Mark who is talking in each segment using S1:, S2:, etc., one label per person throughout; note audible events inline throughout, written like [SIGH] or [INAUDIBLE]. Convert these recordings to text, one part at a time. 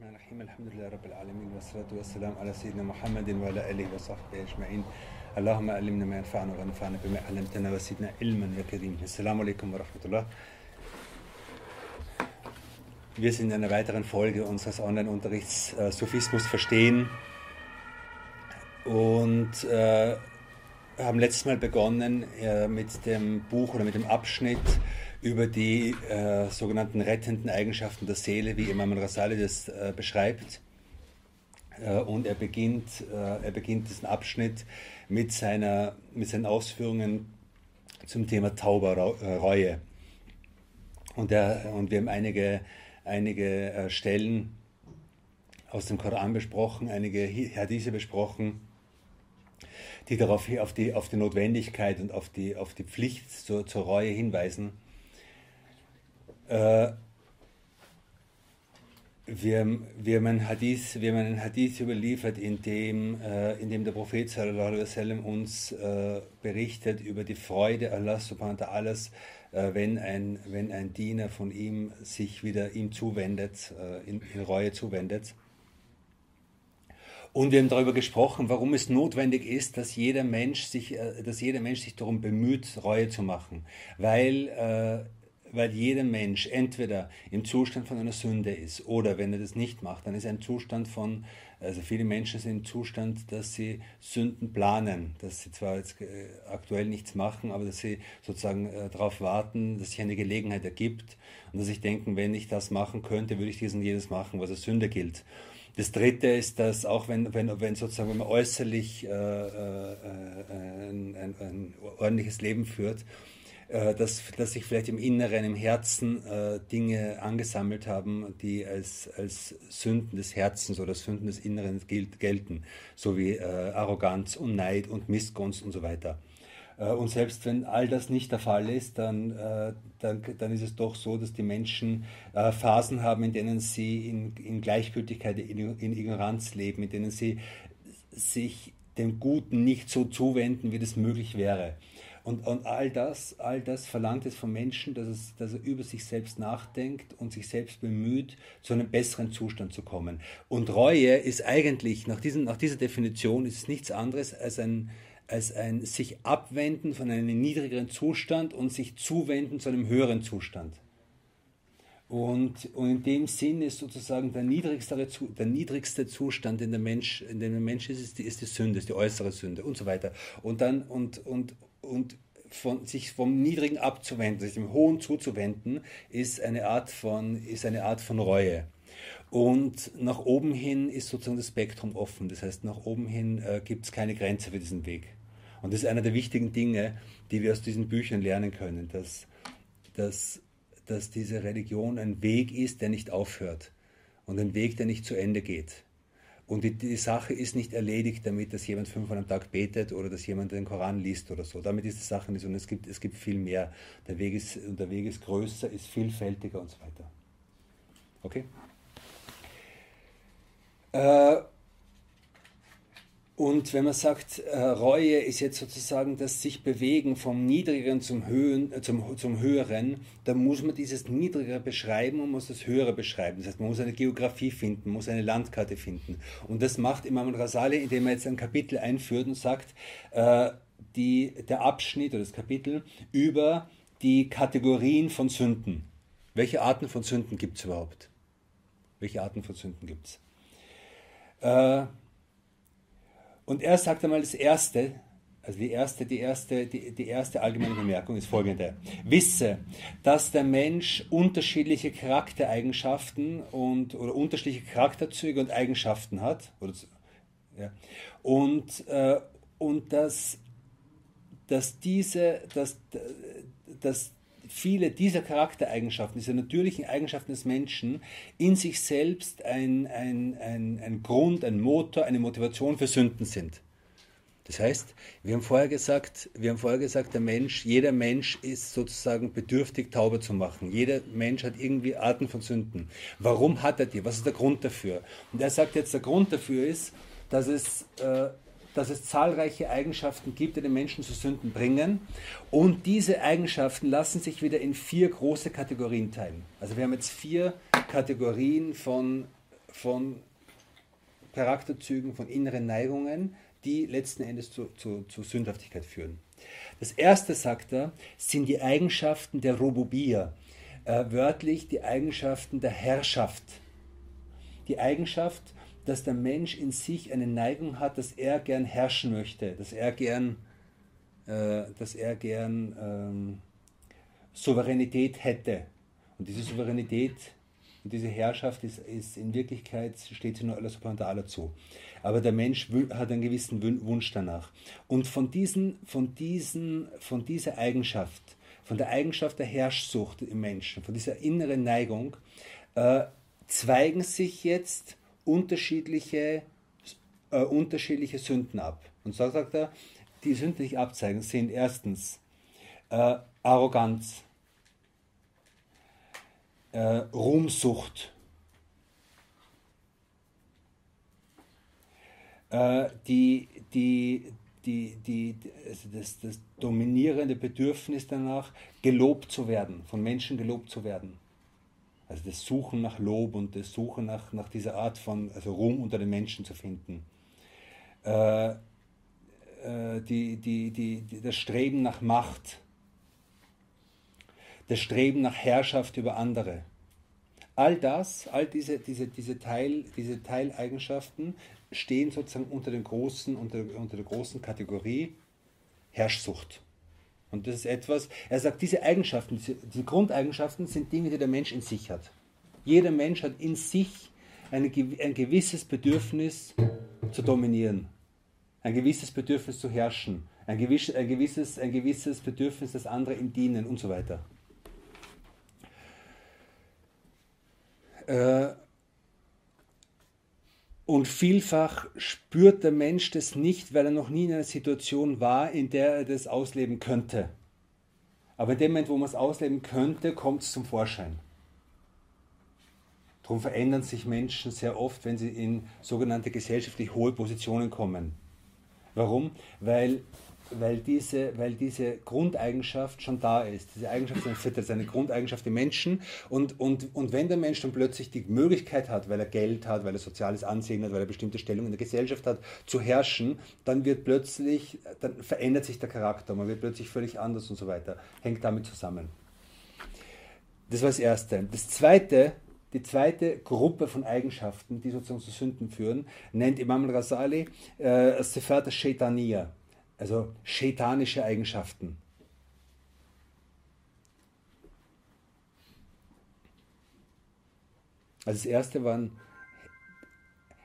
S1: الرحمن الرحيم الحمد لله رب العالمين والصلاة والسلام على سيدنا محمد وعلى آله وصحبه أجمعين اللهم علمنا ما ينفعنا وانفعنا بما علمتنا وزدنا علما يا كريم السلام عليكم ورحمة الله Wir sind in einer weiteren Folge unseres Online-Unterrichts äh, Sophismus verstehen und äh, haben letztes Mal begonnen äh, mit dem Buch oder mit dem Abschnitt über die äh, sogenannten rettenden Eigenschaften der Seele, wie Imam al-Rasali das äh, beschreibt. Äh, und er beginnt, äh, er beginnt diesen Abschnitt mit, seiner, mit seinen Ausführungen zum Thema Tauberreue. Äh, und, er, und wir haben einige, einige äh, Stellen aus dem Koran besprochen, einige Hadithe besprochen, die darauf auf die, auf die Notwendigkeit und auf die, auf die Pflicht zur, zur Reue hinweisen. Äh, wir, wir, haben einen Hadith, wir haben einen Hadith überliefert, in dem, äh, in dem der Prophet sallam, uns äh, berichtet über die Freude Allah subhanahu wa ta'ala, äh, wenn, ein, wenn ein Diener von ihm sich wieder ihm zuwendet, äh, in, in Reue zuwendet. Und wir haben darüber gesprochen, warum es notwendig ist, dass jeder Mensch sich, äh, dass jeder Mensch sich darum bemüht, Reue zu machen. Weil weil jeder Mensch entweder im Zustand von einer Sünde ist oder wenn er das nicht macht, dann ist ein Zustand von, also viele Menschen sind im Zustand, dass sie Sünden planen, dass sie zwar jetzt äh, aktuell nichts machen, aber dass sie sozusagen äh, darauf warten, dass sich eine Gelegenheit ergibt und dass sie denken, wenn ich das machen könnte, würde ich dies und jenes machen, was als Sünde gilt. Das Dritte ist, dass auch wenn, wenn, wenn sozusagen wenn man äußerlich äh, äh, äh ein, ein, ein ordentliches Leben führt, dass, dass sich vielleicht im Inneren, im Herzen äh, Dinge angesammelt haben, die als, als Sünden des Herzens oder Sünden des Inneren gelten, so wie äh, Arroganz und Neid und Missgunst und so weiter. Äh, und selbst wenn all das nicht der Fall ist, dann, äh, dann, dann ist es doch so, dass die Menschen äh, Phasen haben, in denen sie in, in Gleichgültigkeit, in, in Ignoranz leben, in denen sie sich dem Guten nicht so zuwenden, wie das möglich wäre. Und, und all, das, all das verlangt es vom Menschen, dass, es, dass er über sich selbst nachdenkt und sich selbst bemüht, zu einem besseren Zustand zu kommen. Und Reue ist eigentlich, nach, diesen, nach dieser Definition, ist es nichts anderes als ein, als ein sich abwenden von einem niedrigeren Zustand und sich zuwenden zu einem höheren Zustand. Und, und in dem Sinn ist sozusagen der niedrigste, der niedrigste Zustand, in, der Mensch, in dem der Mensch ist, ist die, ist die Sünde, ist die äußere Sünde und so weiter. Und dann, und, und, und von, sich vom Niedrigen abzuwenden, sich dem Hohen zuzuwenden, ist eine Art von, ist eine Art von Reue. Und nach oben hin ist sozusagen das Spektrum offen. Das heißt, nach oben hin äh, gibt es keine Grenze für diesen Weg. Und das ist einer der wichtigen Dinge, die wir aus diesen Büchern lernen können, dass, dass, dass diese Religion ein Weg ist, der nicht aufhört und ein Weg, der nicht zu Ende geht. Und die, die, Sache ist nicht erledigt damit, dass jemand fünfmal am Tag betet oder dass jemand den Koran liest oder so. Damit ist die Sache nicht. Und es gibt, es gibt viel mehr. Der Weg, ist, der Weg ist größer, ist vielfältiger und so weiter. Okay? Äh, und wenn man sagt, äh, Reue ist jetzt sozusagen das sich bewegen vom Niedrigeren zum, Höhen, äh, zum, zum Höheren, dann muss man dieses Niedrigere beschreiben und muss das Höhere beschreiben. Das heißt, man muss eine Geografie finden, muss eine Landkarte finden. Und das macht Imam Rasali, indem er jetzt ein Kapitel einführt und sagt, äh, die, der Abschnitt oder das Kapitel über die Kategorien von Sünden. Welche Arten von Sünden gibt es überhaupt? Welche Arten von Sünden gibt es? Äh, und er sagt einmal das Erste, also die erste, die erste, die, die erste allgemeine Bemerkung ist folgende. Wisse, dass der Mensch unterschiedliche Charaktereigenschaften und, oder unterschiedliche Charakterzüge und Eigenschaften hat. Oder, ja, und, äh, und dass, dass diese, dass, dass viele dieser Charaktereigenschaften, diese natürlichen Eigenschaften des Menschen in sich selbst ein, ein, ein, ein Grund, ein Motor, eine Motivation für Sünden sind. Das heißt, wir haben vorher gesagt, wir haben vorher gesagt, der Mensch, jeder Mensch ist sozusagen bedürftig, Taube zu machen. Jeder Mensch hat irgendwie Arten von Sünden. Warum hat er die? Was ist der Grund dafür? Und er sagt jetzt, der Grund dafür ist, dass es äh, dass es zahlreiche Eigenschaften gibt, die den Menschen zu Sünden bringen. Und diese Eigenschaften lassen sich wieder in vier große Kategorien teilen. Also wir haben jetzt vier Kategorien von, von Charakterzügen, von inneren Neigungen, die letzten Endes zu, zu, zu Sündhaftigkeit führen. Das erste, sagt er, sind die Eigenschaften der Robobia, äh, wörtlich die Eigenschaften der Herrschaft. Die Eigenschaft, dass der Mensch in sich eine Neigung hat, dass er gern herrschen möchte, dass er gern, äh, dass er gern ähm, Souveränität hätte. Und diese Souveränität und diese Herrschaft ist, ist in Wirklichkeit, steht sie nur wa ta'ala zu. Aber der Mensch hat einen gewissen Wunsch danach. Und von, diesen, von, diesen, von dieser Eigenschaft, von der Eigenschaft der Herrschsucht im Menschen, von dieser inneren Neigung, äh, zweigen sich jetzt unterschiedliche, äh, unterschiedliche Sünden ab. Und so sagt er, die Sünden, die sich abzeigen, sind erstens äh, Arroganz, äh, Ruhmsucht, äh, die, die, die, die, also das, das dominierende Bedürfnis danach, gelobt zu werden, von Menschen gelobt zu werden. Also das Suchen nach Lob und das Suchen nach, nach dieser Art von also Ruhm unter den Menschen zu finden. Äh, äh, die, die, die, die, das Streben nach Macht, das Streben nach Herrschaft über andere. All das, all diese, diese, diese, Teil, diese Teileigenschaften stehen sozusagen unter, den großen, unter, unter der großen Kategorie Herrschsucht. Und das ist etwas, er sagt, diese Eigenschaften, diese, Grundeigenschaften sind Dinge, die der Mensch in sich hat. Jeder Mensch hat in sich eine, ein gewisses Bedürfnis zu dominieren, ein gewisses Bedürfnis zu herrschen, ein, gewiss, ein, gewisses, ein gewisses Bedürfnis, dass andere ihm dienen und so weiter. Äh, und vielfach spürt der Mensch das nicht, weil er noch nie in einer Situation war, in der er das ausleben könnte. Aber in dem Moment, wo man es ausleben könnte, kommt es zum Vorschein. Darum verändern sich Menschen sehr oft, wenn sie in sogenannte gesellschaftlich hohe Positionen kommen. Warum? Weil weil diese, weil diese Grundeigenschaft schon da ist. Diese Eigenschaft ist eine Grundeigenschaft im Menschen. Und, und, und wenn der Mensch dann plötzlich die Möglichkeit hat, weil er Geld hat, weil er soziales Ansehen hat, weil er bestimmte Stellung in der Gesellschaft hat, zu herrschen, dann wird plötzlich, dann verändert sich der Charakter, man wird plötzlich völlig anders und so weiter. Hängt damit zusammen. Das war das Erste. Das Zweite, die zweite Gruppe von Eigenschaften, die sozusagen zu Sünden führen, nennt Imam al-Ghazali äh, Sefat al-Shaitaniya also schätanische Eigenschaften. Also das erste waren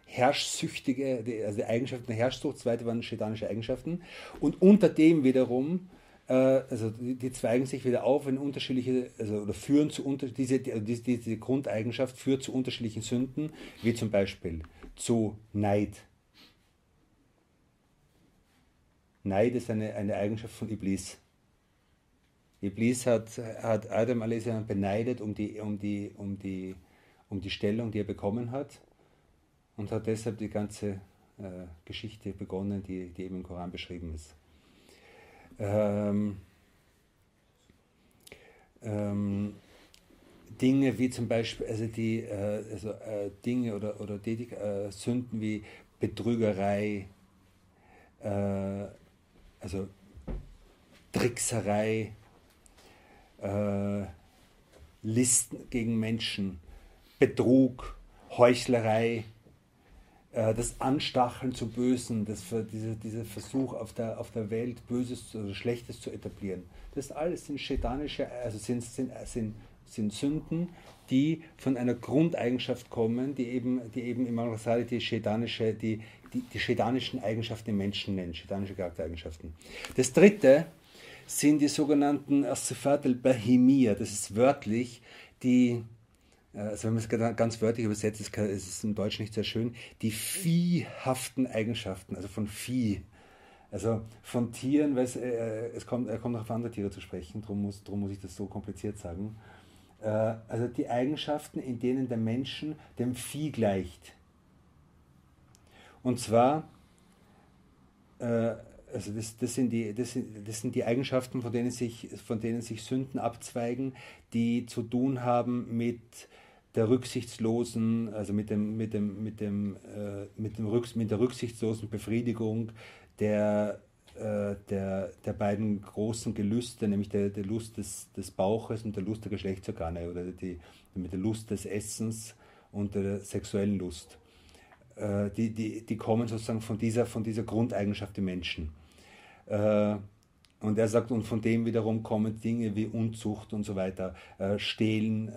S1: herrschsüchtige, also die Eigenschaften der Herrschsucht, das zweite waren schätanische Eigenschaften. Und unter dem wiederum, äh, also die, zweigen sich wieder auf in unterschiedliche, also oder führen zu diese, also diese, diese Grundeigenschaft führt zu unterschiedlichen Sünden, wie zum Beispiel zu Neid, Neid ist eine, eine Eigenschaft von Iblis. Iblis hat, hat Adam a.s. beneidet um die, um, die, um, die, um die Stellung, die er bekommen hat und hat deshalb die ganze äh, Geschichte begonnen, die, die eben im Koran beschrieben ist. Ähm, ähm, Dinge wie zum Beispiel, also die äh, also, äh, Dinge oder, oder die, äh, Sünden wie Betrügerei, äh, also Trickserei, äh, Listen gegen Menschen, Betrug, Heuchlerei, äh, das Anstacheln zu Bösen, das, diese, dieser Versuch auf der, auf der Welt Böses oder Schlechtes zu etablieren. Das alles sind schädanische, also sind, sind, sind, sind Sünden, die von einer Grundeigenschaft kommen, die eben, die eben Imam Rasali die schädanische, die die, die schädanischen Eigenschaften im Menschen nennen, schädanische Charaktereigenschaften. Das dritte sind die sogenannten Asifat al-Bahimiyya, das ist wörtlich die, äh, also wenn man es ganz wörtlich übersetzt, ist es im Deutschen nicht sehr schön, die viehhaften Eigenschaften, also von Vieh. Also von Tieren, weil es, äh, es kommt, er kommt noch auf andere Tiere zu sprechen, darum muss, darum muss ich das so kompliziert sagen. Äh, also die Eigenschaften, in denen der Menschen dem Vieh gleicht. Und zwar, äh, also das, das, sind die, das, sind, das sind die Eigenschaften, von denen, sich, von denen sich Sünden abzweigen, die zu tun haben mit der rücksichtslosen, also mit, dem, mit, dem, mit, dem, äh, mit, dem Rücks mit der rücksichtslosen Befriedigung der, äh, der, der beiden großen Gelüste, nämlich der, der Lust des, des Bauches und der Lust der Geschlechtsorgane oder die, mit der Lust des Essens und der sexuellen Lust. Äh, die, die, die kommen sozusagen von dieser, von dieser Grundeigenschaft der Menschen. Äh, und er sagt, und von dem wiederum kommen Dinge wie Unzucht und so weiter, äh, Stehlen,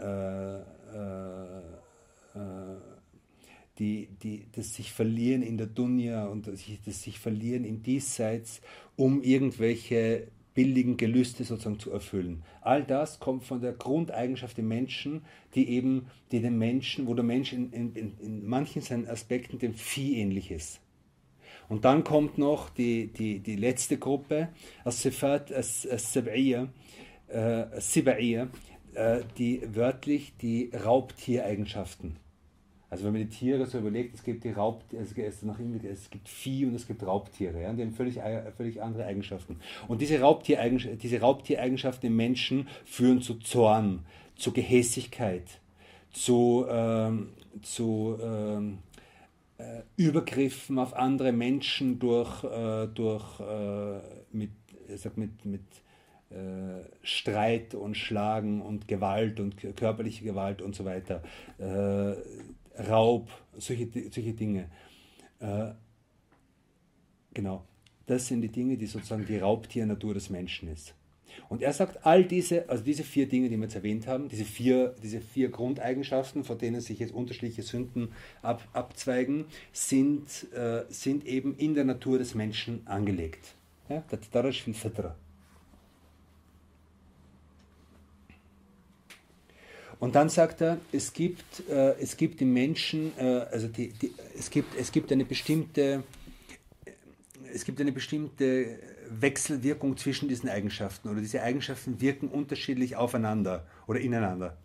S1: die, die, das sich verlieren in der Dunja und das sich verlieren im Diesseits, um irgendwelche billigen Gelüste sozusagen zu erfüllen. All das kommt von der Grundeigenschaft der Menschen, die eben, die den Menschen, wo der Mensch in, in, in manchen seinen Aspekten dem Vieh ähnlich ist. Und dann kommt noch die, die, die letzte Gruppe, As-Sifat As-Sib'iyya, äh, äh, die wörtlich die Raubtiereigenschaften. Also wenn man die Tiere so überlegt, es gibt die Raub, es, gibt Vieh und es gibt Raubtiere, ja, die haben völlig, völlig andere Eigenschaften. Und diese, Raubtiereigenschaften, diese Raubtiereigenschaften im Menschen führen zu Zorn, zu Gehässigkeit, zu, ähm, zu ähm, äh, Übergriffen auf andere Menschen durch, äh, durch äh, mit, sag, mit, mit äh, Streit und Schlagen und Gewalt und körperliche Gewalt und so weiter, äh, Raub, solche, solche Dinge. Äh, genau, das sind die Dinge, die sozusagen die Raubtiernatur des Menschen ist. Und er sagt, all diese, also diese vier Dinge, die wir jetzt erwähnt haben, diese vier, diese vier Grundeigenschaften, von denen sich jetzt unterschiedliche Sünden ab, abzweigen, sind, äh, sind eben in der Natur des Menschen angelegt. Ja, ist viel Fitra. Und dann sagt er, es gibt, äh, es gibt im Menschen, äh, also die, die, es, gibt, es gibt eine bestimmte, es gibt eine bestimmte Wechselwirkung zwischen diesen Eigenschaften oder diese Eigenschaften wirken unterschiedlich aufeinander oder ineinander.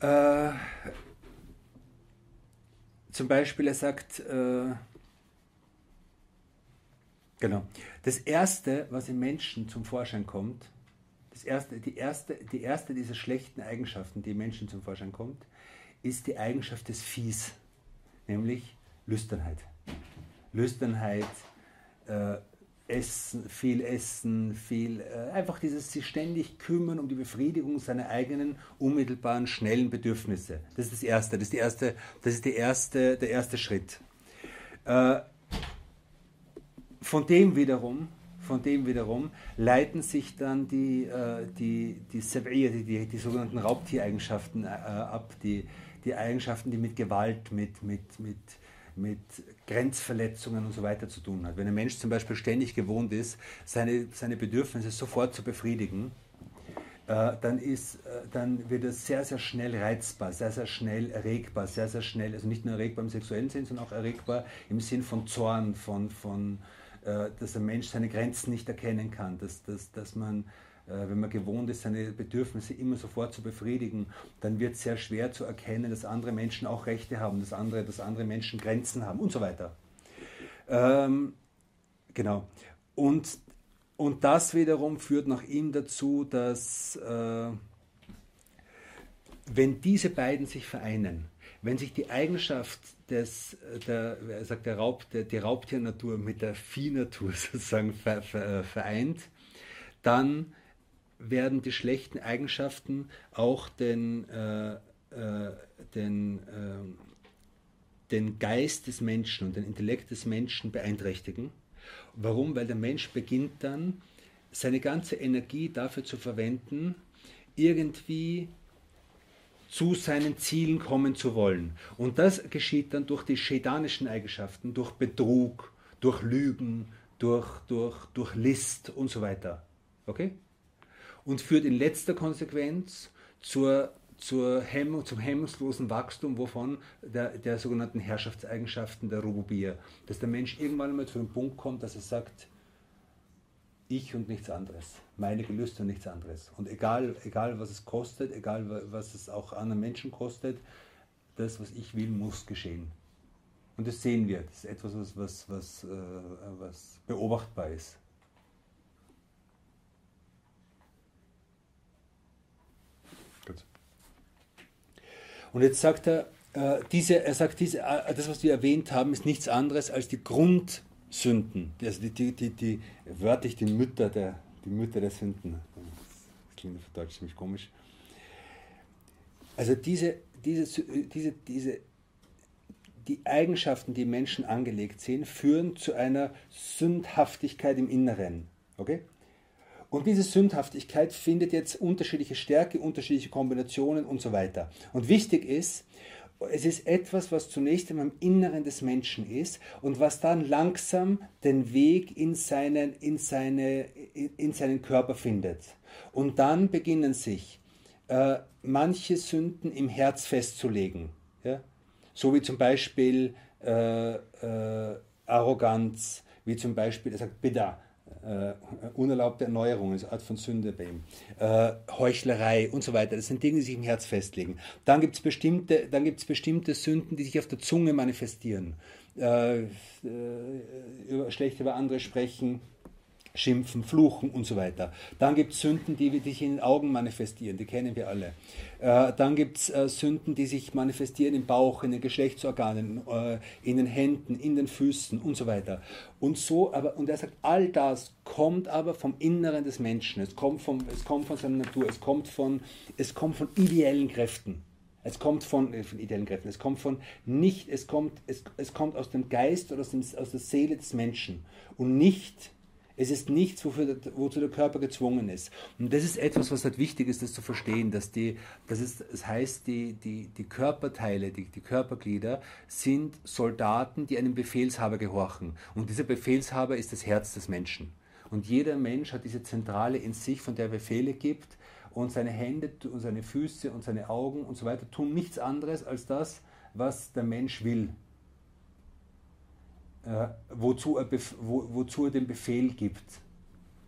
S1: Äh, zum Beispiel, er sagt, äh, genau, das Erste, was im Menschen zum Vorschein kommt, das erste, die, erste, die erste dieser schlechten Eigenschaften, die Menschen zum Vorschein kommt, ist die Eigenschaft des Viehs, nämlich Lüsternheit. Lüsternheit, äh, Essen, viel Essen, viel, äh, einfach dieses sich ständig kümmern um die Befriedigung seiner eigenen unmittelbaren, schnellen Bedürfnisse. Das ist das Erste, das ist, die erste, das ist die erste, der erste Schritt. Äh, von dem wiederum, von dem wiederum leiten sich dann die, äh, die, die, die, die, die sogenannten Raubtiereigenschaften äh, ab, die, die Eigenschaften, die mit Gewalt, mit, mit, mit mit Grenzverletzungen und so weiter zu tun hat. Wenn ein Mensch zum Beispiel ständig gewohnt ist, seine, seine Bedürfnisse sofort zu befriedigen, äh, dann, ist, äh, dann wird er sehr, sehr schnell reizbar, sehr, sehr schnell erregbar, sehr, sehr schnell, also nicht nur erregbar im sexuellen Sinn, sondern auch erregbar im Sinn von Zorn, von, von dass ein Mensch seine Grenzen nicht erkennen kann, dass, dass, dass man äh, wenn man gewohnt ist, seine Bedürfnisse immer sofort zu befriedigen, dann wird es sehr schwer zu erkennen, dass andere Menschen auch Rechte haben, dass andere, dass andere Menschen Grenzen haben und so weiter. Ähm, genau. Und, und das wiederum führt nach ihm dazu, dass äh, wenn diese beiden sich vereinen, wenn sich die Eigenschaft des, der, er sagt, der Raub, der, die Raubtiernatur mit der Viehnatur [LAUGHS] sozusagen vereint, dann werden die schlechten Eigenschaften auch den, äh, äh, den, äh, den Geist des Menschen und den Intellekt des Menschen beeinträchtigen. Warum? Weil der Mensch beginnt dann, seine ganze Energie dafür zu verwenden, irgendwie zu seinen Zielen kommen zu wollen. Und das geschieht dann durch die schädanischen Eigenschaften, durch Betrug, durch Lügen, durch, durch, durch List und so weiter. Okay? und führt in letzter Konsequenz zur, zur Hemmung, zum hemmungslosen Wachstum wovon der, der sogenannten Herrschaftseigenschaften der Rububia. Dass der Mensch irgendwann einmal zu dem Punkt kommt, dass er sagt, ich und nichts anderes, meine Gelüste und nichts anderes. Und egal, egal was es kostet, egal was es auch anderen Menschen kostet, das, was ich will, muss geschehen. Und das sehen wir. Das ist etwas, was, was, was, äh, was beobachtbar ist. Und jetzt sagt er, äh, diese, er sagt, diese, äh, das, was wir erwähnt haben, ist nichts anderes als die Grundsünden, also die, die, die, die wörtlich die Mütter der, die Mütter der Sünden. Das klingt auf Deutsch ziemlich komisch. Also diese, diese, diese, diese, die Eigenschaften, die Menschen angelegt sind, führen zu einer Sündhaftigkeit im Inneren. Okay? Und diese Sündhaftigkeit findet jetzt unterschiedliche Stärke, unterschiedliche Kombinationen und so weiter. Und wichtig ist, es ist etwas, was zunächst einmal im Inneren des Menschen ist und was dann langsam den Weg in seinen, in seine, in seinen Körper findet. Und dann beginnen sich äh, manche Sünden im Herz festzulegen. Ja? So wie zum Beispiel äh, äh, Arroganz, wie zum Beispiel, er sagt Bida, äh, unerlaubte Erneuerung, eine Art von Sünde bei ihm, äh, Heuchlerei und so weiter. Das sind Dinge, die sich im Herz festlegen. Dann gibt es bestimmte, bestimmte Sünden, die sich auf der Zunge manifestieren. Äh, äh über, schlecht über andere sprechen, Schimpfen, Fluchen und so weiter. Dann gibt es Sünden, die sich in den Augen manifestieren, die kennen wir alle. Äh, dann gibt es äh, Sünden, die sich manifestieren im Bauch, in den Geschlechtsorganen, äh, in den Händen, in den Füßen und so weiter. Und so, aber, und er sagt, all das kommt aber vom Inneren des Menschen, es kommt, vom, es kommt von seiner Natur, es kommt von, es kommt von ideellen Kräften. Es kommt von, äh, von ideellen Kräften, es kommt von nicht, es kommt, es, es kommt aus dem Geist oder aus, dem, aus der Seele des Menschen und nicht es ist nichts, wofür, wozu der Körper gezwungen ist. Und das ist etwas, was halt wichtig ist, das zu verstehen, dass die, das, ist, das heißt, die, die, die Körperteile, die, die Körperglieder sind Soldaten, die einem Befehlshaber gehorchen. Und dieser Befehlshaber ist das Herz des Menschen. Und jeder Mensch hat diese Zentrale in sich, von der er Befehle gibt. Und seine Hände und seine Füße und seine Augen und so weiter tun nichts anderes als das, was der Mensch will äh, wozu, er wo, wozu er den Befehl gibt.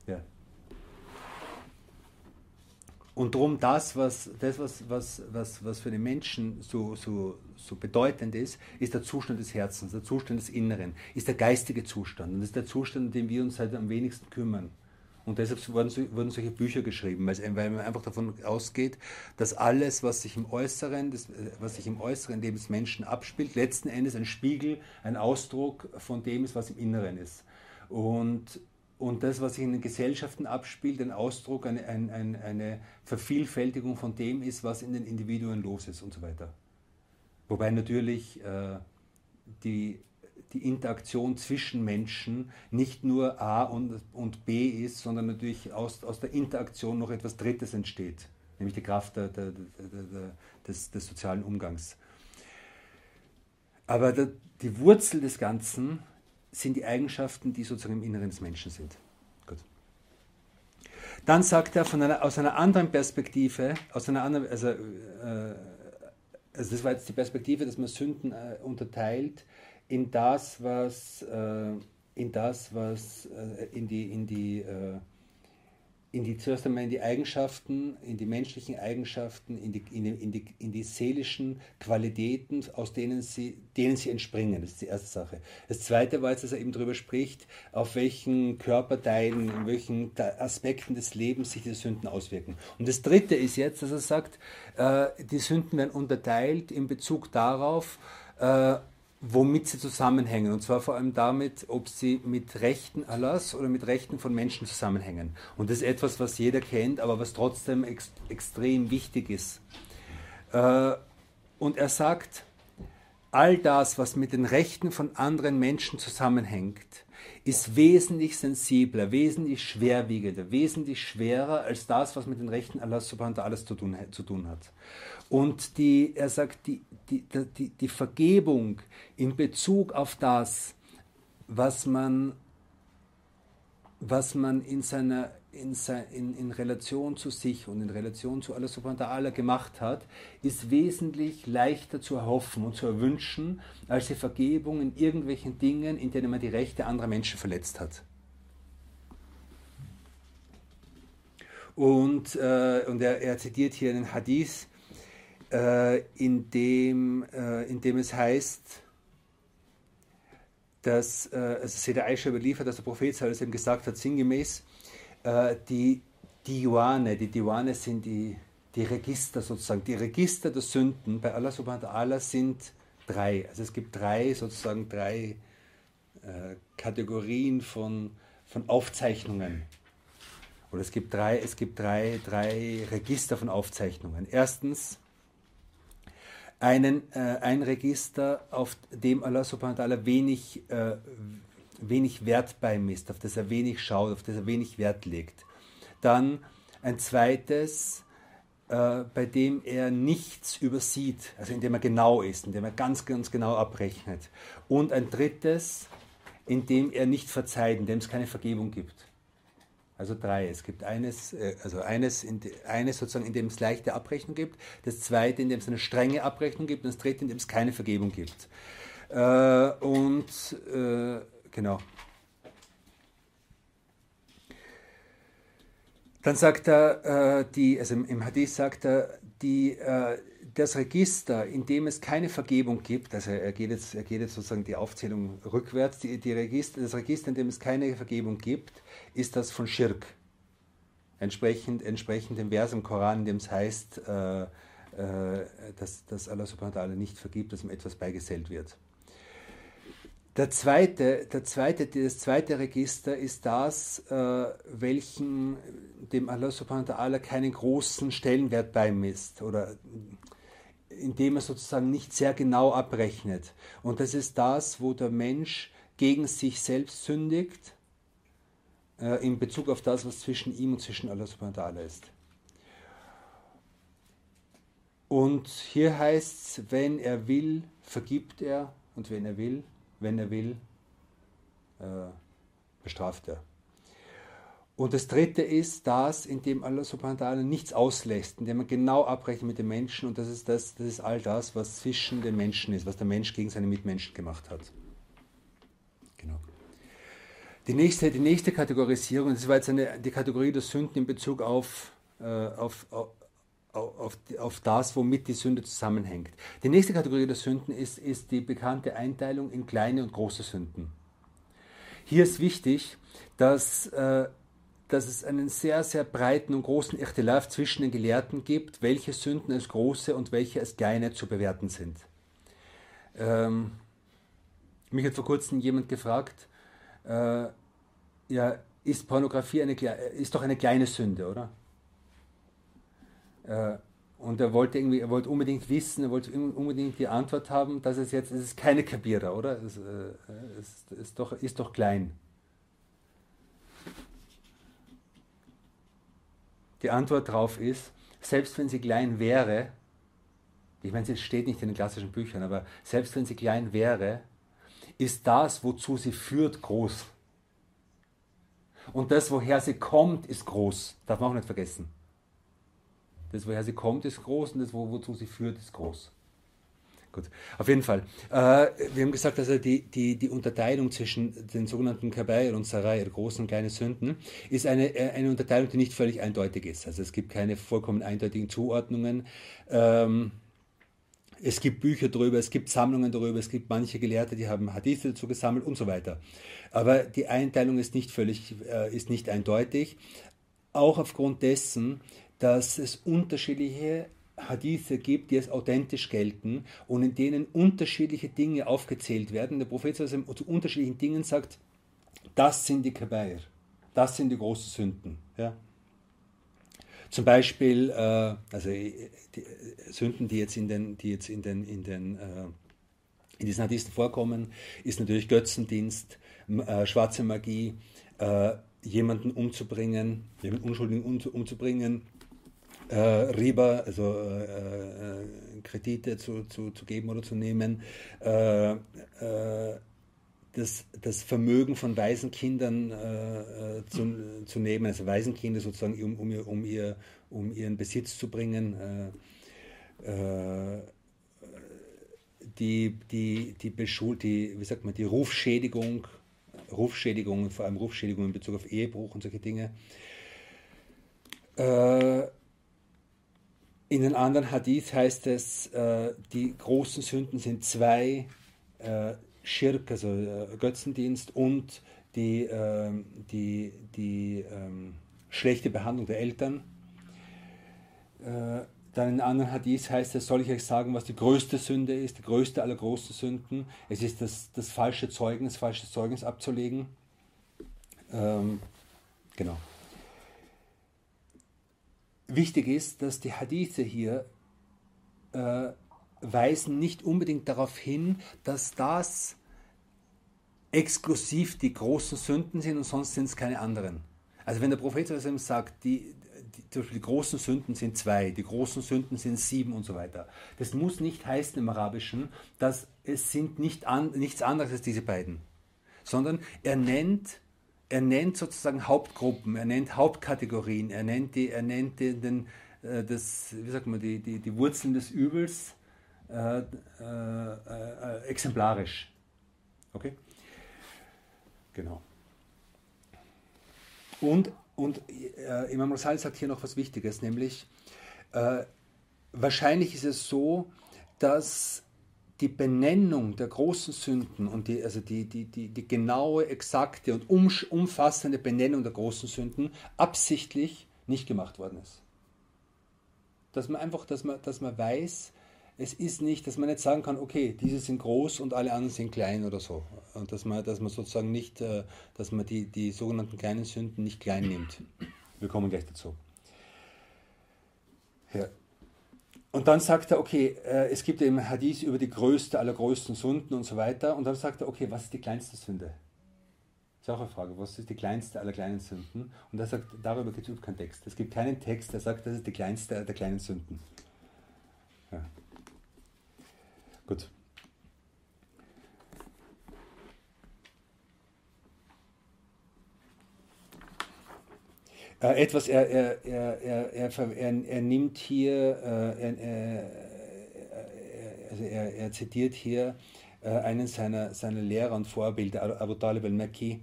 S1: Ja. Und darum das, was, das was, was, was, was für den Menschen so, so, so bedeutend ist, ist der Zustand des Herzens, der Zustand des Inneren, ist der geistige Zustand. Und ist der Zustand, um den wir uns halt am wenigsten kümmern. Und deshalb wurden, wurden solche Bücher geschrieben, weil man einfach davon ausgeht, dass alles, was sich im Äußeren, das, was sich im Äußeren Leben des Menschen abspielt, letzten Endes ein Spiegel, ein Ausdruck von dem ist, was im Inneren ist. Und, und das, was sich in den Gesellschaften abspielt, ein Ausdruck, eine, eine, eine Vervielfältigung von dem ist, was in den Individuen los ist und so weiter. Wobei natürlich äh, die die Interaktion zwischen Menschen nicht nur A und, und B ist, sondern natürlich aus, aus der Interaktion noch etwas Drittes entsteht, nämlich die Kraft der, der, der, des, des, sozialen Umgangs. Aber die Wurzel des Ganzen sind die Eigenschaften, die sozusagen im Inneren des Menschen sind. Gut. Dann sagt er von einer, aus einer anderen Perspektive, aus einer anderen, also, äh, also das war jetzt die Perspektive, dass man Sünden äh, unterteilt in das, was, äh, in das, was äh, in die, in die, äh, in die, zuerst einmal in die Eigenschaften, in die menschlichen Eigenschaften, in die, in die, in die, in die seelischen Qualitäten, aus denen sie, denen sie entspringen. Das ist die erste Sache. Das zweite war jetzt, dass er eben darüber spricht, auf welchen Körperteilen, in welchen Aspekten des Lebens sich die Sünden auswirken. Und das dritte ist jetzt, dass er sagt, äh, die Sünden werden unterteilt in Bezug darauf, äh, womit sie zusammenhängen. Und zwar vor allem damit, ob sie mit Rechten Allahs oder mit Rechten von Menschen zusammenhängen. Und das ist etwas, was jeder kennt, aber was trotzdem ex extrem wichtig ist. Äh, und er sagt, all das, was mit den Rechten von anderen Menschen zusammenhängt, ist wesentlich sensibler, wesentlich schwerwiegender, wesentlich schwerer als das, was mit den Rechten Allahs subhanahu alles zu tun, zu tun hat. Und die, er sagt, die, die, die, die Vergebung in Bezug auf das, was man, was man in, seiner, in, in, in Relation zu sich und in Relation zu Allah subhanahu wa ta'ala gemacht hat, ist wesentlich leichter zu erhoffen und zu erwünschen, als die Vergebung in irgendwelchen Dingen, in denen man die Rechte anderer Menschen verletzt hat. Und, äh, und er, er zitiert hier einen Hadith, äh, in, dem, äh, in dem es heißt, dass, äh, also Seda Aisha überliefert, dass der Prophet es eben gesagt hat, sinngemäß, äh, die Diwane, die Diwane sind die, die Register sozusagen. Die Register der Sünden bei Allah subhanahu wa ta'ala sind drei. Also es gibt drei sozusagen drei äh, Kategorien von, von Aufzeichnungen. Oder es gibt drei, es gibt drei, drei Register von Aufzeichnungen. Erstens einen, äh, ein Register, auf dem Allah subhanahu wa ta'ala wenig, äh, wenig Wert beimisst, auf das er wenig schaut, auf das er wenig Wert legt. Dann ein zweites, äh, bei dem er nichts übersieht, also in dem er genau ist, in dem er ganz, ganz genau abrechnet. Und ein drittes, in dem er nicht verzeiht, in dem es keine Vergebung gibt. Also drei. Es gibt eines, äh, also eines, in, eines sozusagen, in dem es leichte Abrechnung gibt, das zweite, in dem es eine strenge Abrechnung gibt und das dritte, in dem es keine Vergebung gibt. Äh, und äh, genau. Dann sagt er, äh, die, also im Hadith sagt er, die, äh, das Register, in dem es keine Vergebung gibt, also er geht jetzt, er geht jetzt sozusagen die Aufzählung rückwärts, die, die Register, das Register, in dem es keine Vergebung gibt, ist das von Schirk. Entsprechend, entsprechend dem Vers im Koran, in dem es heißt, äh, äh, dass, dass Allah subhanahu wa ta'ala nicht vergibt, dass ihm etwas beigesellt wird. Der zweite, der zweite, das zweite Register ist das, äh, welchen dem Allah subhanahu wa ta'ala keinen großen Stellenwert beimisst oder indem er sozusagen nicht sehr genau abrechnet. Und das ist das, wo der Mensch gegen sich selbst sündigt, äh, in Bezug auf das, was zwischen ihm und zwischen Allah subhanahu wa ta'ala ist. Und hier heißt es, wenn er will, vergibt er und wenn er will, wenn er will, äh, bestraft er. Und das dritte ist das, in dem Allah subhanahu wa ta'ala nichts auslässt, in dem man genau abrechnet mit den Menschen und das ist, das, das ist all das, was zwischen den Menschen ist, was der Mensch gegen seine Mitmenschen gemacht hat. Die nächste, die nächste Kategorisierung, das war jetzt eine, die Kategorie der Sünden in Bezug auf, äh, auf, auf, auf, auf das, womit die Sünde zusammenhängt. Die nächste Kategorie der Sünden ist, ist die bekannte Einteilung in kleine und große Sünden. Hier ist wichtig, dass, äh, dass es einen sehr, sehr breiten und großen Ichtilaf zwischen den Gelehrten gibt, welche Sünden als große und welche als kleine zu bewerten sind. Ähm, mich hat vor kurzem jemand gefragt, äh, ja, ist Pornografie eine, ist doch eine kleine Sünde, oder? Äh, und er wollte irgendwie, er wollte unbedingt wissen, er wollte unbedingt die Antwort haben, dass es jetzt, es ist keine Kabira, oder? Es, äh, es ist, doch, ist doch klein. Die Antwort darauf ist, selbst wenn sie klein wäre, ich meine, es steht nicht in den klassischen Büchern, aber selbst wenn sie klein wäre, ist das, wozu sie führt, groß. Und das, woher sie kommt, ist groß. Darf man auch nicht vergessen. Das, woher sie kommt, ist groß und das, wo, wozu sie führt, ist groß. Gut, auf jeden Fall. Äh, wir haben gesagt, also die, die, die Unterteilung zwischen den sogenannten Kabair und Sarai, großen und kleinen Sünden, ist eine, äh, eine Unterteilung, die nicht völlig eindeutig ist. Also es gibt keine vollkommen eindeutigen Zuordnungen. Ähm, es gibt Bücher darüber, es gibt Sammlungen darüber, es gibt manche Gelehrte, die haben Hadithe dazu gesammelt und so weiter. Aber die Einteilung ist nicht völlig, äh, ist nicht eindeutig. Auch aufgrund dessen, dass es unterschiedliche Hadithe gibt, die als authentisch gelten und in denen unterschiedliche Dinge aufgezählt werden. Der Prophet zu unterschiedlichen Dingen sagt, das sind die Kabair, das sind die großen Sünden. Ja. Zum Beispiel, äh, also äh, die Sünden, die jetzt in den, die jetzt in den, in den äh, in diesen Hadithen vorkommen, ist natürlich Götzendienst, äh, schwarze Magie, äh, jemanden umzubringen, jemanden Unschuldigen um, umzubringen, äh, Riba, also äh, äh, Kredite zu, zu, zu geben oder zu nehmen, äh, äh, das, das Vermögen von Waisenkindern äh, zu, zu nehmen, also Waisenkinder sozusagen, um, um, ihr, um, ihr, um ihren Besitz zu bringen. die, die, die, Beschul die, wie sagt man, die Rufschädigung, Rufschädigung, vor allem Rufschädigung in Bezug auf Ehebruch und solche Dinge. Äh, in den anderen Hadith heißt es, äh, die großen Sünden sind zwei, äh, Schirk, also äh, Götzendienst und die, äh, die, die ähm, schlechte Behandlung der Eltern. Äh, dann in anderen Hadith heißt es, soll ich euch sagen, was die größte Sünde ist, die größte aller großen Sünden. Es ist das, das falsche Zeugnis, falsches Zeugnis abzulegen. Ähm, genau. Wichtig ist, dass die Hadithe hier äh, weisen nicht unbedingt darauf hin, dass das exklusiv die großen Sünden sind und sonst sind es keine anderen. Also wenn der Prophet sagt, die, die, zum Beispiel die großen Sünden sind zwei, die großen Sünden sind sieben und so weiter. Das muss nicht heißen im Arabischen, dass es sind nicht an, nichts anderes als diese beiden, sondern er nennt, er nennt sozusagen Hauptgruppen, er nennt Hauptkategorien, er nennt, die, er nennt den, den äh, das, wie sagt man, die, die, die Wurzeln des Übels äh, äh, äh exemplarisch. Okay? Genau. Und und äh, Imam Rasal sagt hier noch was Wichtiges, nämlich äh, wahrscheinlich ist es so, dass die Benennung der großen Sünden und die, also die, die, die, die genaue, exakte und umfassende Benennung der großen Sünden absichtlich nicht gemacht worden ist. Dass man einfach, dass man, dass man weiß, es ist nicht, dass man nicht sagen kann, okay, diese sind groß und alle anderen sind klein oder so. Und dass man, dass man sozusagen nicht, äh, dass man die, die sogenannten kleinen Sünden nicht klein nimmt. Wir kommen gleich dazu. Ja. Und dann sagt er, okay, äh, es gibt eben Hadith über die größte aller größten Sünden und so weiter. Und dann sagt er, okay, was ist die kleinste Sünde? Das ist auch eine Frage, was ist die kleinste aller kleinen Sünden? Und er sagt, darüber gibt es keinen Text. Es gibt keinen Text, der sagt, das ist die kleinste der kleinen Sünden. Ja. Gut. Äh, etwas, er, er, er, er, er, er nimmt hier, äh, er, also er, er zitiert hier äh, einen seiner, seiner Lehrer und Vorbilder, Abu Talib al-Makki,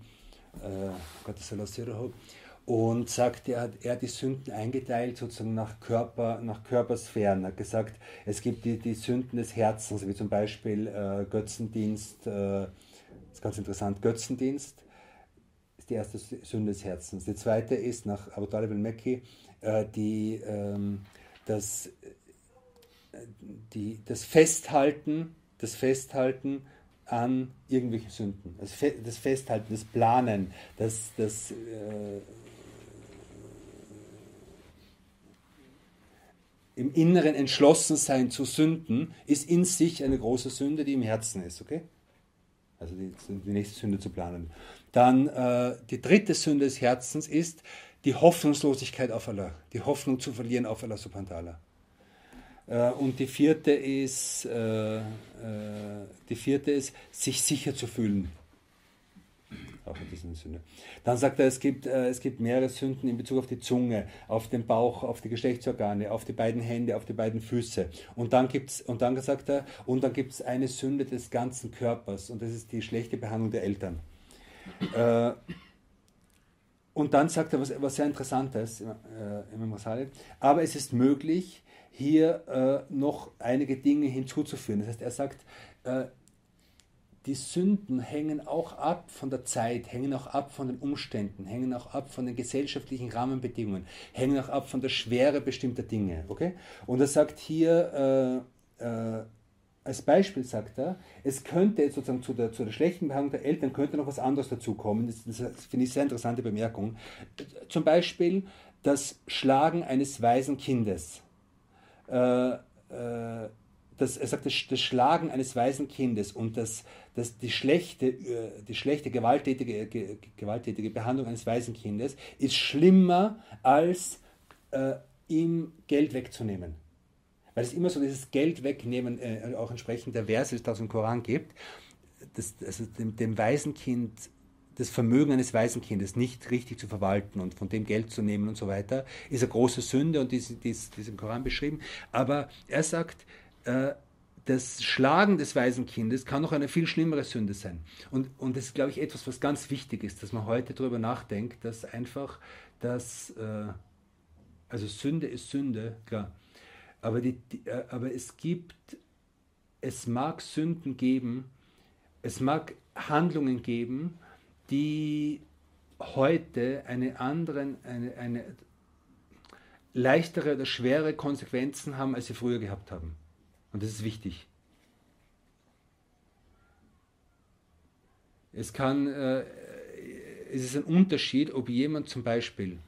S1: Gottes und sagt, er hat, er hat die Sünden eingeteilt sozusagen nach, Körper, nach Körpersphären. Er hat gesagt, es gibt die, die Sünden des Herzens, wie zum Beispiel äh, Götzendienst, äh, das ist ganz interessant, Götzendienst ist die erste Sünde des Herzens. Die zweite ist nach Abu Talib al-Mekki äh, die, ähm, das, die, das Festhalten, das Festhalten an irgendwelchen Sünden. Das, das Festhalten, das Planen, das, das äh, im Inneren entschlossen sein zu sünden, ist in sich eine große Sünde, die im Herzen ist, okay? Also die, die nächste Sünde zu planen. Dann äh, die dritte Sünde des Herzens ist die Hoffnungslosigkeit auf Allah, die Hoffnung zu verlieren auf Allah subhanahu wa. Äh, und die vierte ist, äh, äh, die vierte ist, sich sicher zu fühlen auch in diesem Sinne. Dann sagt er, es gibt, äh, es gibt mehrere Sünden in Bezug auf die Zunge, auf den Bauch, auf die Geschlechtsorgane, auf die beiden Hände, auf die beiden Füße. Und dann gibt's, und dann sagt er, und dann gibt es eine Sünde des ganzen Körpers und das ist die schlechte Behandlung der Eltern. Äh, und dann sagt er was, was sehr Interessantes, äh, Imam Rasali, aber es ist möglich, hier äh, noch einige Dinge hinzuzuführen. Das heißt, er sagt, äh, die Sünden hängen auch ab von der Zeit, hängen auch ab von den Umständen, hängen auch ab von den gesellschaftlichen Rahmenbedingungen, hängen auch ab von der Schwere bestimmter Dinge. Okay? Und er sagt hier, äh, äh, als Beispiel sagt er, es könnte jetzt sozusagen zu der, zu der schlechten Behandlung der Eltern könnte noch was anderes dazukommen. Das, das, finde ich sehr interessante Bemerkung. Zum Beispiel das Schlagen eines weisen Kindes. Äh, äh das, er sagt, das, das Schlagen eines weisen Kindes und das, das, die, schlechte, äh, die schlechte gewalttätige, gewalttätige Behandlung eines weisen Kindes ist schlimmer als äh, ihm Geld wegzunehmen. Weil es immer so dieses Geld wegnehmen, äh, auch entsprechend der Verse, die es aus dem Koran gibt, das, also dem, dem Waisenkind das Vermögen eines Waisenkindes nicht richtig zu verwalten und von dem Geld zu nehmen und so weiter, ist eine große Sünde und die, die, die ist im Koran beschrieben. Aber er sagt, äh, das Schlagen des Waisenkindes kann noch eine viel schlimmere Sünde sein. Und, und das ist, glaube ich, etwas, was ganz wichtig ist, dass man heute darüber nachdenkt, dass einfach das, äh, also Sünde ist Sünde, klar. Aber, die, die, äh, aber es gibt, es mag Sünden geben, es mag Handlungen geben, die heute eine anderen, eine, eine, leichtere oder schwere Konsequenzen haben, als sie früher gehabt haben. Und das ist wichtig. Es kann, äh, es ist ein Unterschied, ob jemand zum Beispiel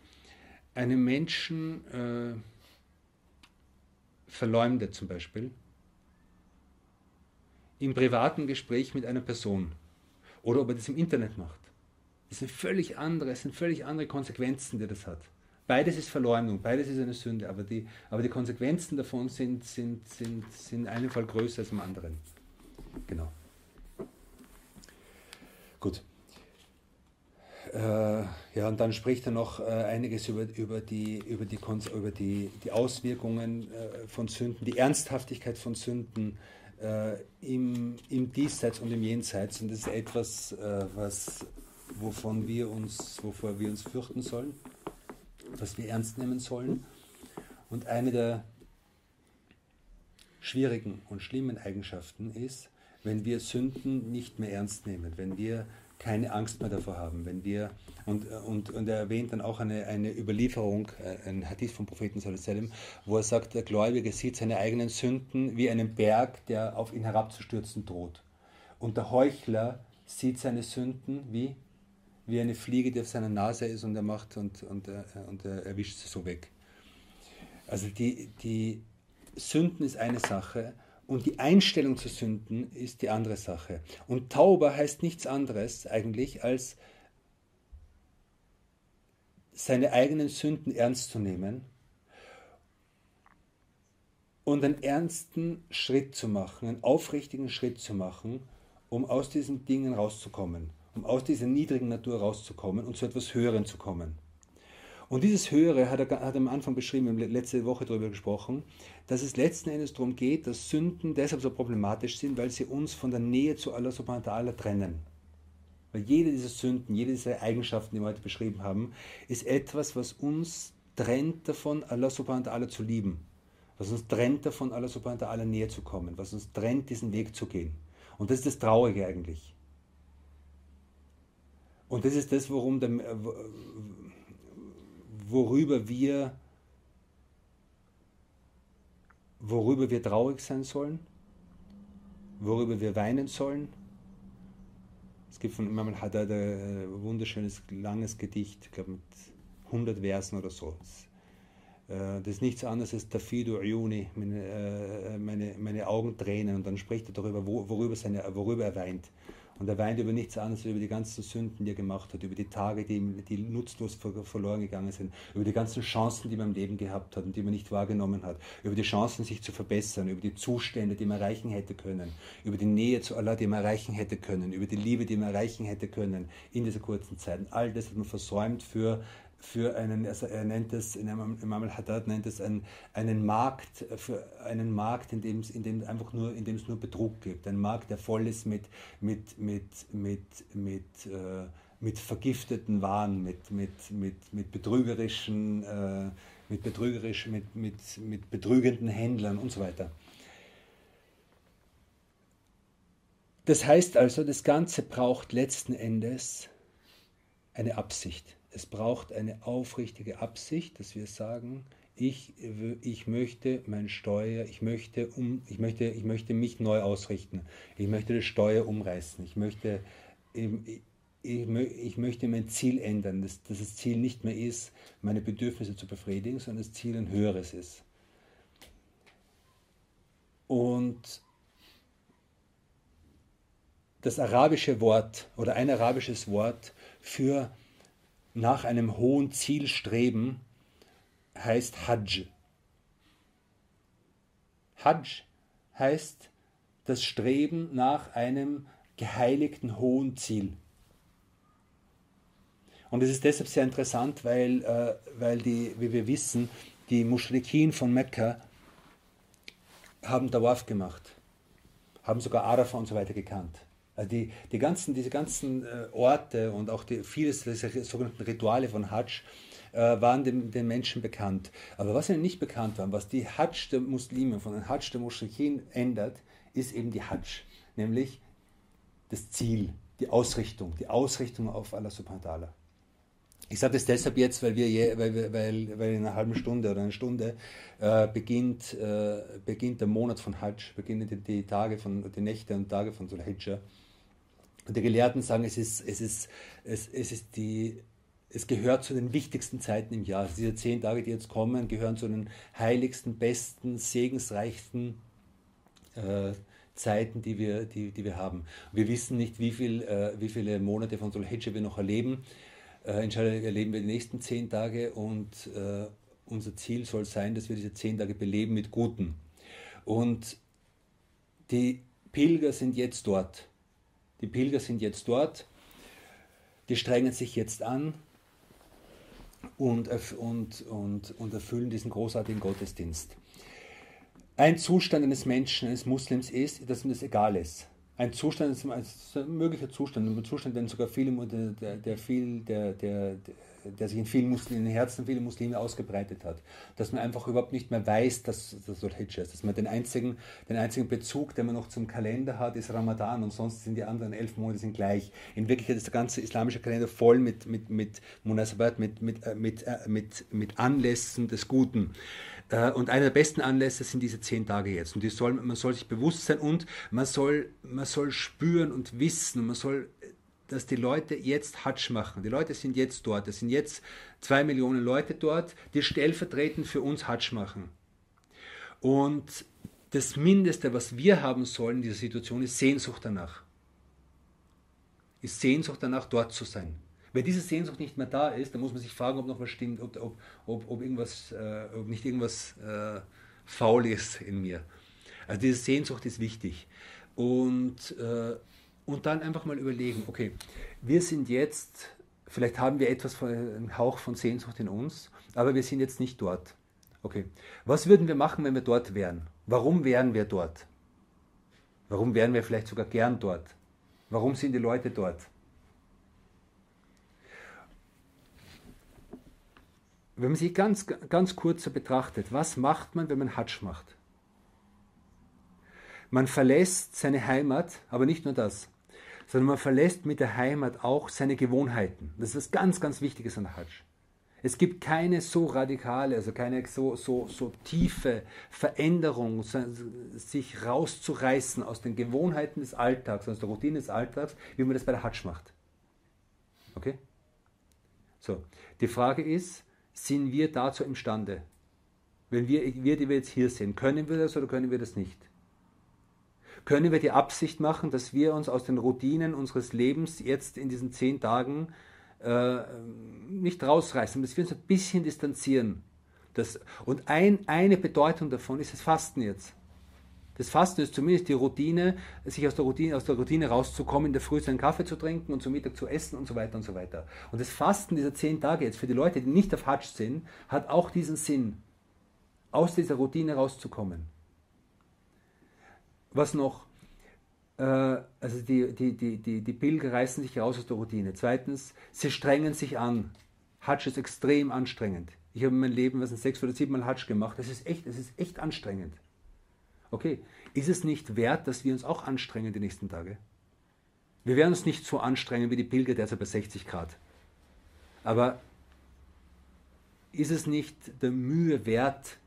S1: einem Menschen äh, verleumdet zum Beispiel im privaten Gespräch mit einer Person oder ob er das im Internet macht. Das sind völlig andere, es sind völlig andere Konsequenzen, die das hat. Beides ist Verleumdung, beides ist eine Sünde, aber die, aber die Konsequenzen davon sind, sind, sind, sind in einem Fall größer als im anderen. Genau. Gut. Äh, ja, und dann spricht er noch äh, einiges über, über, die, über, die, über die, die Auswirkungen äh, von Sünden, die Ernsthaftigkeit von Sünden äh, im, im Diesseits und im Jenseits. Und das ist etwas, äh, was, wovon wir uns, wovor wir uns fürchten sollen was wir ernst nehmen sollen. Und eine der schwierigen und schlimmen Eigenschaften ist, wenn wir Sünden nicht mehr ernst nehmen, wenn wir keine Angst mehr davor haben, wenn wir, und, und, und er erwähnt dann auch eine, eine Überlieferung, äh, ein Hadith vom Propheten sallam, wo er sagt, der Gläubige sieht seine eigenen Sünden wie einen Berg, der auf ihn herabzustürzen droht. Und der Heuchler sieht seine Sünden wie wie eine Fliege, die auf seiner Nase ist und er macht und, und, äh, und er erwischt sie so weg. Also die, die Sünden ist eine Sache und die Einstellung zu Sünden ist die andere Sache. Und Tauber heißt nichts anderes eigentlich als seine eigenen Sünden ernst zu nehmen und einen ernsten Schritt zu machen, einen aufrichtigen Schritt zu machen, um aus diesen Dingen rauszukommen um aus dieser niedrigen Natur rauszukommen und zu etwas Höherem zu kommen. Und dieses Höhere hat er, hat er am Anfang beschrieben, wir haben letzte Woche darüber gesprochen, dass es letzten Endes darum geht, dass Sünden deshalb so problematisch sind, weil sie uns von der Nähe zu Allah subhanahu wa ta'ala trennen. Weil jede dieser Sünden, jede dieser Eigenschaften, die wir heute beschrieben haben, ist etwas, was uns trennt davon, Allah subhanahu wa ta'ala zu lieben. Was uns trennt davon, Allah subhanahu wa ta'ala näher zu kommen. Was uns trennt, diesen Weg zu gehen. Und das ist das Traurige eigentlich. Und das ist das, worum der, worüber wir worüber wir traurig sein sollen, worüber wir weinen sollen. Es gibt von Imam al-Haddad ein wunderschönes, langes Gedicht, ich glaube mit 100 Versen oder so. Äh, das ist nichts anderes als Tafidu Ayuni, meine, äh, meine, meine Augen tränen. Und dann spricht er darüber, worüber, seine, worüber er weint. Und er weint über nichts anderes, über die ganzen Sünden, die er gemacht hat, über die Tage, die, die nutzlos verloren gegangen sind, über die ganzen Chancen, die man im Leben gehabt hat und die man nicht wahrgenommen hat, über die Chancen, sich zu verbessern, über die Zustände, die man erreichen hätte können, über die Nähe zu Allah, die man erreichen hätte können, über die Liebe, die man erreichen hätte können in dieser kurzen Zeit. Und all das hat man versäumt für für einen, also er nennt es, Imam al-Haddad nennt es einen, einen Markt, für einen Markt, in dem es in dem einfach nur, in dem es nur Betrug gibt. Ein Markt, der voll ist mit, mit, mit, mit, mit, äh, mit vergifteten Waren, mit, mit, mit, mit betrügerischen, äh, mit betrügerischen, mit, mit, mit betrügenden Händlern und so weiter. Das heißt also, das Ganze braucht letzten Endes eine Absicht es braucht eine aufrichtige Absicht, dass wir sagen, ich, ich möchte mein Steuer, ich möchte, um, ich, möchte, ich möchte mich neu ausrichten. Ich möchte das Steuer umreißen. Ich möchte, ich, ich, möchte mein Ziel ändern, dass, dass das Ziel nicht mehr ist, meine Bedürfnisse zu befriedigen, sondern das Ziel ein höheres ist. Und das arabische Wort oder ein arabisches Wort für nach einem hohen Ziel streben, heißt Hajj. Hajj heißt das Streben nach einem geheiligten hohen Ziel. Und es ist deshalb sehr interessant, weil, äh, weil die, wie wir wissen, die Muschrikin von Mekka haben Tawaf gemacht, haben sogar Arafah und so weiter gekannt. Also die, die ganzen, diese ganzen äh, Orte und auch die, vieles dieser sogenannten Rituale von Hajj äh, waren dem, den Menschen bekannt. Aber was ihnen nicht bekannt war, was die Hajj der Muslime von den Hajj der Muschrikin ändert, ist eben die Hajj, nämlich das Ziel, die Ausrichtung, die Ausrichtung auf Allah subhanahu wa ta'ala. Ich sage das deshalb jetzt, weil, wir je, weil, weil, weil in einer halben Stunde oder einer Stunde äh, beginnt, äh, beginnt der Monat von Hajj, beginnen die, die, Tage von, die Nächte und Tage von Sulhijjah. Und die Gelehrten sagen, es ist, es ist, es, es ist die, es gehört zu den wichtigsten Zeiten im Jahr. Diese zehn Tage, die jetzt kommen, gehören zu den heiligsten, besten, segensreichsten äh, Zeiten, die wir, die, die wir haben. Wir wissen nicht, wie, viel, äh, wie viele Monate von Sulhijjah wir noch erleben. Äh, inshallah erleben wir die nächsten zehn Tage und äh, unser Ziel soll sein, dass wir diese zehn Tage beleben mit Guten. Und die Pilger sind jetzt dort. Die Pilger sind jetzt dort. Die strengen sich jetzt an und, und, und, und erfüllen diesen großartigen Gottesdienst. Ein Zustand eines Menschen, eines Muslims ist, dass ihm das egal ist ein Zustand, ein möglicher Zustand, ein Zustand, den sogar viele, der, der, viel, der, der, der sich in vielen Muslimen, in den Herzen vieler Muslime ausgebreitet hat. Dass man einfach überhaupt nicht mehr weiß, dass das Dhul-Hijjah ist. Dass man den einzigen, den einzigen Bezug, den man noch zum Kalender hat, ist Ramadan und sonst sind die anderen elf Monate sind gleich. In Wirklichkeit ist der ganze islamische Kalender voll mit, mit, mit Munasabat, mit, mit, äh, mit, äh, mit, mit Anlässen des Guten. Äh, und einer der besten Anlässe sind diese zehn Tage jetzt. Und die soll, man soll sich bewusst sein und man soll, man soll spüren und wissen, man soll, dass die Leute jetzt Hatsch machen. Die Leute sind jetzt dort. Es sind jetzt zwei Millionen Leute dort, die stellvertretend für uns Hatsch machen. Und das Mindeste, was wir haben sollen in dieser Situation, ist Sehnsucht danach. Ist Sehnsucht danach, dort zu sein. Wenn diese Sehnsucht nicht mehr da ist, dann muss man sich fragen, ob noch was stimmt, ob, ob, ob, ob, irgendwas, äh, ob nicht irgendwas äh, faul ist in mir. Also diese Sehnsucht ist wichtig. Und, äh, und dann einfach mal überlegen, okay, wir sind jetzt, vielleicht haben wir etwas von einem Hauch von Sehnsucht in uns, aber wir sind jetzt nicht dort. Okay, was würden wir machen, wenn wir dort wären? Warum wären wir dort? Warum wären wir vielleicht sogar gern dort? Warum sind die Leute dort? Wenn man sich ganz, ganz kurz so betrachtet, was macht man, wenn man Hatsch macht? Man verlässt seine Heimat, aber nicht nur das, sondern man verlässt mit der Heimat auch seine Gewohnheiten. Das ist was ganz, ganz Wichtiges an Hatsch. Es gibt keine so radikale, also keine so, so, so tiefe Veränderung, sich rauszureißen aus den Gewohnheiten des Alltags, aus der Routine des Alltags, wie man das bei der Hatsch macht. Okay? So, die Frage ist, sind wir dazu imstande? Wenn wir, wir, die wir jetzt hier sind, können wir das oder können wir das nicht? Können wir die Absicht machen, dass wir uns aus den Routinen unseres Lebens jetzt in diesen zehn Tagen äh, nicht rausreißen, dass wir uns ein bisschen distanzieren? Das, und ein, eine Bedeutung davon ist das Fasten jetzt. Das Fasten ist zumindest die Routine, sich aus der Routine, aus der Routine rauszukommen, in der Früh seinen Kaffee zu trinken und zum Mittag zu essen und so weiter und so weiter. Und das Fasten dieser zehn Tage jetzt für die Leute, die nicht auf Hajj sind, hat auch diesen Sinn, aus dieser Routine rauszukommen. Was noch? Äh, also die, die, die, die, die Pilger reißen sich raus aus der Routine. Zweitens, sie strengen sich an. Hajj ist extrem anstrengend. Ich habe in meinem Leben, was sind sechs oder sieben Mal Hajj gemacht. Das ist echt, das ist echt anstrengend. Okay, ist es nicht wert, dass wir uns auch anstrengen die nächsten Tage? Wir werden uns nicht so anstrengen wie die Pilger derzeit bei 60 Grad. Aber ist es nicht der Mühe wert,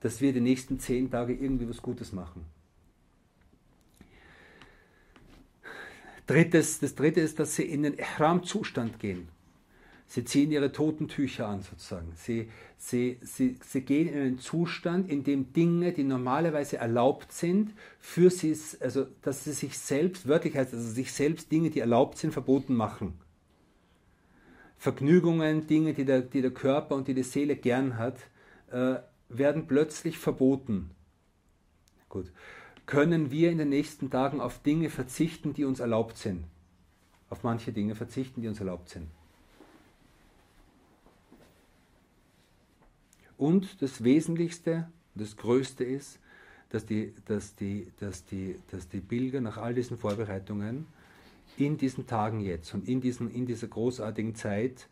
S1: dass wir die nächsten zehn Tage irgendwie was Gutes machen? Drittes, das dritte ist, dass sie in den Ihram-Zustand gehen. Sie ziehen ihre toten Tücher an, sozusagen. Sie, sie, sie, sie gehen in einen Zustand, in dem Dinge, die normalerweise erlaubt sind, für sie, also dass sie sich selbst, wörtlich heißt also sich selbst Dinge, die erlaubt sind, verboten machen. Vergnügungen, Dinge, die der, die der Körper und die die Seele gern hat, äh, werden plötzlich verboten. Gut. Können wir in den nächsten Tagen auf Dinge verzichten, die uns erlaubt sind? Auf manche Dinge verzichten, die uns erlaubt sind. Und das Wesentlichste, das Größte ist, dass die, dass die, dass die, dass die Pilger nach all diesen Vorbereitungen in diesen Tagen jetzt und in, diesen, in dieser großartigen Zeit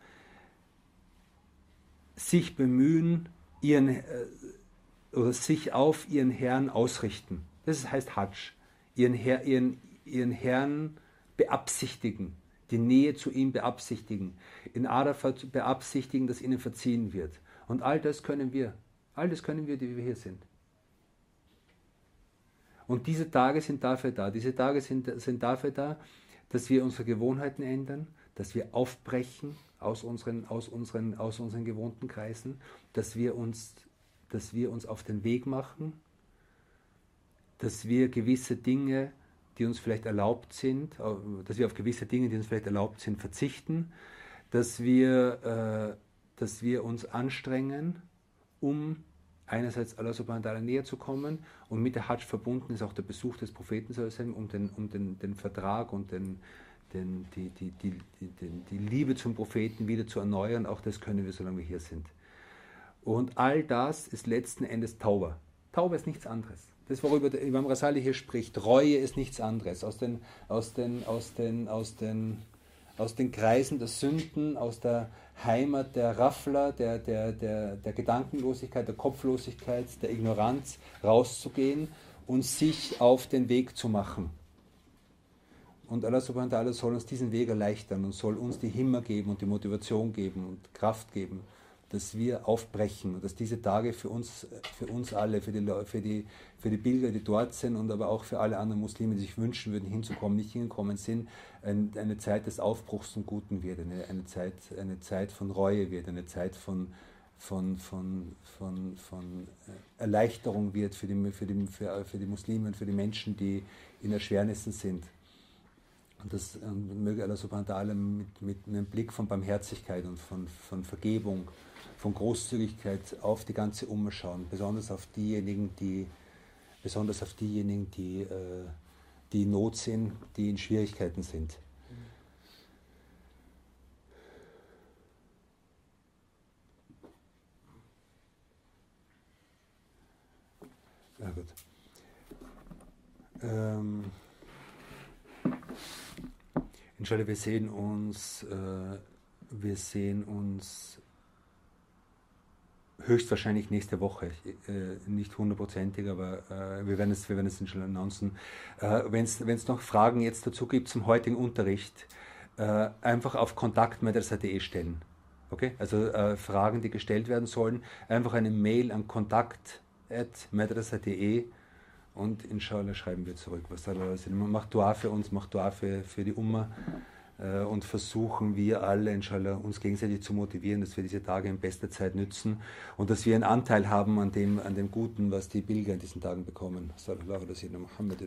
S1: sich bemühen, ihren, äh, oder sich auf ihren Herrn ausrichten. Das heißt Hajj. Ihren, Herr, ihren, ihren Herrn beabsichtigen, die Nähe zu ihm beabsichtigen, in Arafat beabsichtigen, dass ihnen verziehen wird. Und all das können wir. All das können wir, die wir hier sind. Und diese Tage sind dafür da. Diese Tage sind, sind dafür da, dass wir unsere Gewohnheiten ändern, dass wir aufbrechen aus unseren, aus unseren, aus unseren gewohnten Kreisen, dass wir, uns, dass wir uns auf den Weg machen, dass wir gewisse Dinge, die uns vielleicht erlaubt sind, dass wir auf gewisse Dinge, die uns vielleicht erlaubt sind, verzichten, dass wir, äh, dass wir uns anstrengen, um einerseits Allah subhanahu wa ta'ala näher zu kommen und mit der Hajj verbunden ist auch der Besuch des Propheten um den, um den, den Vertrag und den, den, die, die, die, die, Liebe zum Propheten wieder zu erneuern. Auch das können wir, solange wir hier sind. Und all das ist letzten Endes Tauber. Tauber ist nichts anderes. Das, worüber der Imam Rasali hier spricht, Reue ist nichts anderes. Aus den, aus den, aus den, aus den, aus den Kreisen der Sünden, aus der Heimat der Raffler, der, der, der, der Gedankenlosigkeit, der Kopflosigkeit, der Ignoranz rauszugehen und sich auf den Weg zu machen. Und Allah subhanahu wa ta'ala soll uns diesen Weg erleichtern und soll uns die Himmer geben und die Motivation geben und Kraft geben, dass wir aufbrechen und dass diese Tage für uns, für uns alle, für die, für, die, für die Pilger, die dort sind und aber auch für alle anderen Muslime, die sich wünschen würden, hinzukommen, nicht hingekommen sind, eine Zeit des Aufbruchs zum Guten wird, eine, eine, Zeit, eine Zeit von Reue wird, eine Zeit von, von, von, von, von Erleichterung wird für die, für, die, für, für die Muslime und für die Menschen, die in Erschwernissen sind. Und das und möge Allah subhanahu wa ta'ala mit, mit einem Blick von Barmherzigkeit und von, von Vergebung, von Großzügigkeit auf die ganze Umma schauen, besonders auf diejenigen, die, besonders auf diejenigen, die äh, die in Not sind, die in Schwierigkeiten sind. Ja, gut. Ähm, Inshallah, wir sehen uns, äh, wir sehen uns höchstwahrscheinlich nächste Woche, äh, nicht hundertprozentig, aber äh, wir werden es, wir werden es schon announcen. Äh, Wenn es noch Fragen jetzt dazu gibt zum heutigen Unterricht, äh, einfach auf kontakt.madrasa.de stellen. Okay? Also äh, Fragen, die gestellt werden sollen, einfach eine Mail an kontakt.madrasa.de und inshallah schreiben wir zurück. Was das Macht Dua für uns, macht Dua für, für die Umma. Äh, und versuchen wir alle, inshallah, uns gegenseitig zu motivieren, dass wir diese Tage in bester Zeit nützen und dass wir einen Anteil haben an dem, an dem Guten, was die Pilger in diesen Tagen bekommen. Sallallahu alaihi wa sallam, Muhammad